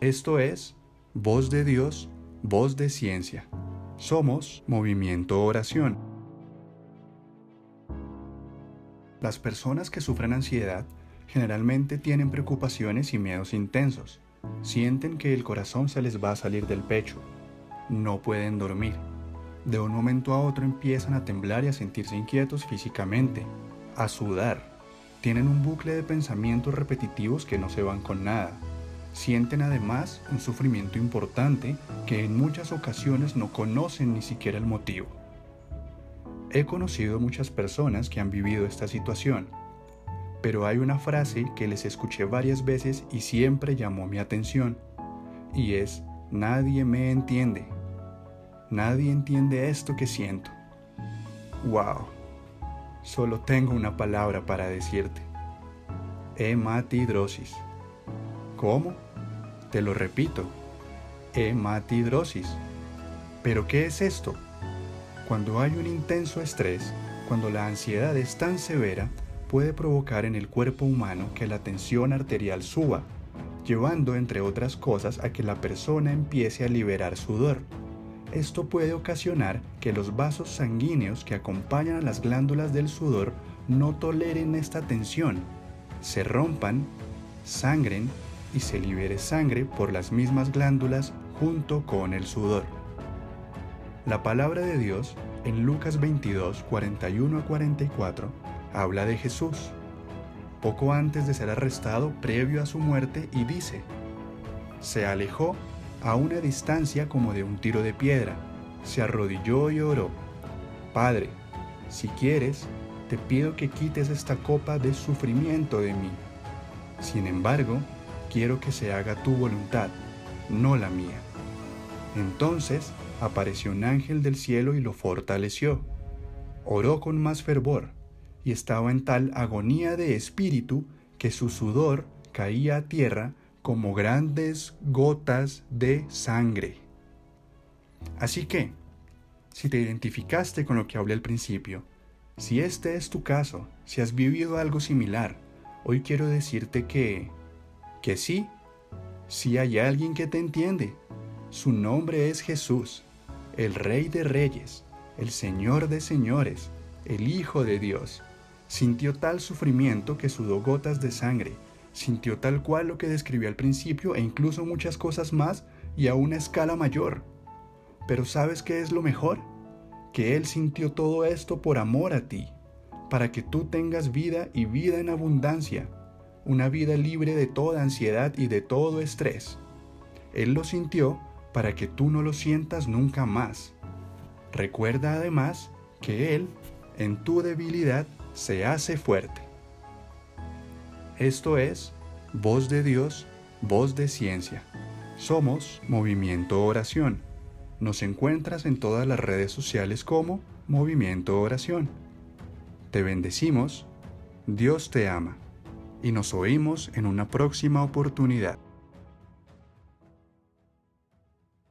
Esto es Voz de Dios, Voz de Ciencia. Somos Movimiento Oración. Las personas que sufren ansiedad generalmente tienen preocupaciones y miedos intensos. Sienten que el corazón se les va a salir del pecho. No pueden dormir. De un momento a otro empiezan a temblar y a sentirse inquietos físicamente, a sudar. Tienen un bucle de pensamientos repetitivos que no se van con nada. Sienten además un sufrimiento importante que en muchas ocasiones no conocen ni siquiera el motivo. He conocido muchas personas que han vivido esta situación pero hay una frase que les escuché varias veces y siempre llamó mi atención, y es, nadie me entiende. Nadie entiende esto que siento. ¡Wow! Solo tengo una palabra para decirte. Hematidrosis. ¿Cómo? Te lo repito. Hematidrosis. ¿Pero qué es esto? Cuando hay un intenso estrés, cuando la ansiedad es tan severa, puede provocar en el cuerpo humano que la tensión arterial suba, llevando entre otras cosas a que la persona empiece a liberar sudor. Esto puede ocasionar que los vasos sanguíneos que acompañan a las glándulas del sudor no toleren esta tensión, se rompan, sangren y se libere sangre por las mismas glándulas junto con el sudor. La palabra de Dios en Lucas 22, 41 a 44 habla de Jesús, poco antes de ser arrestado previo a su muerte y dice, se alejó a una distancia como de un tiro de piedra, se arrodilló y oró, Padre, si quieres, te pido que quites esta copa de sufrimiento de mí. Sin embargo, quiero que se haga tu voluntad, no la mía. Entonces apareció un ángel del cielo y lo fortaleció. Oró con más fervor y estaba en tal agonía de espíritu que su sudor caía a tierra como grandes gotas de sangre. Así que, si te identificaste con lo que hablé al principio, si este es tu caso, si has vivido algo similar, hoy quiero decirte que, que sí, sí hay alguien que te entiende. Su nombre es Jesús, el Rey de Reyes, el Señor de Señores, el Hijo de Dios, Sintió tal sufrimiento que sudó gotas de sangre, sintió tal cual lo que describí al principio e incluso muchas cosas más y a una escala mayor. Pero ¿sabes qué es lo mejor? Que Él sintió todo esto por amor a ti, para que tú tengas vida y vida en abundancia, una vida libre de toda ansiedad y de todo estrés. Él lo sintió para que tú no lo sientas nunca más. Recuerda además que Él, en tu debilidad, se hace fuerte. Esto es Voz de Dios, Voz de Ciencia. Somos Movimiento Oración. Nos encuentras en todas las redes sociales como Movimiento Oración. Te bendecimos, Dios te ama y nos oímos en una próxima oportunidad.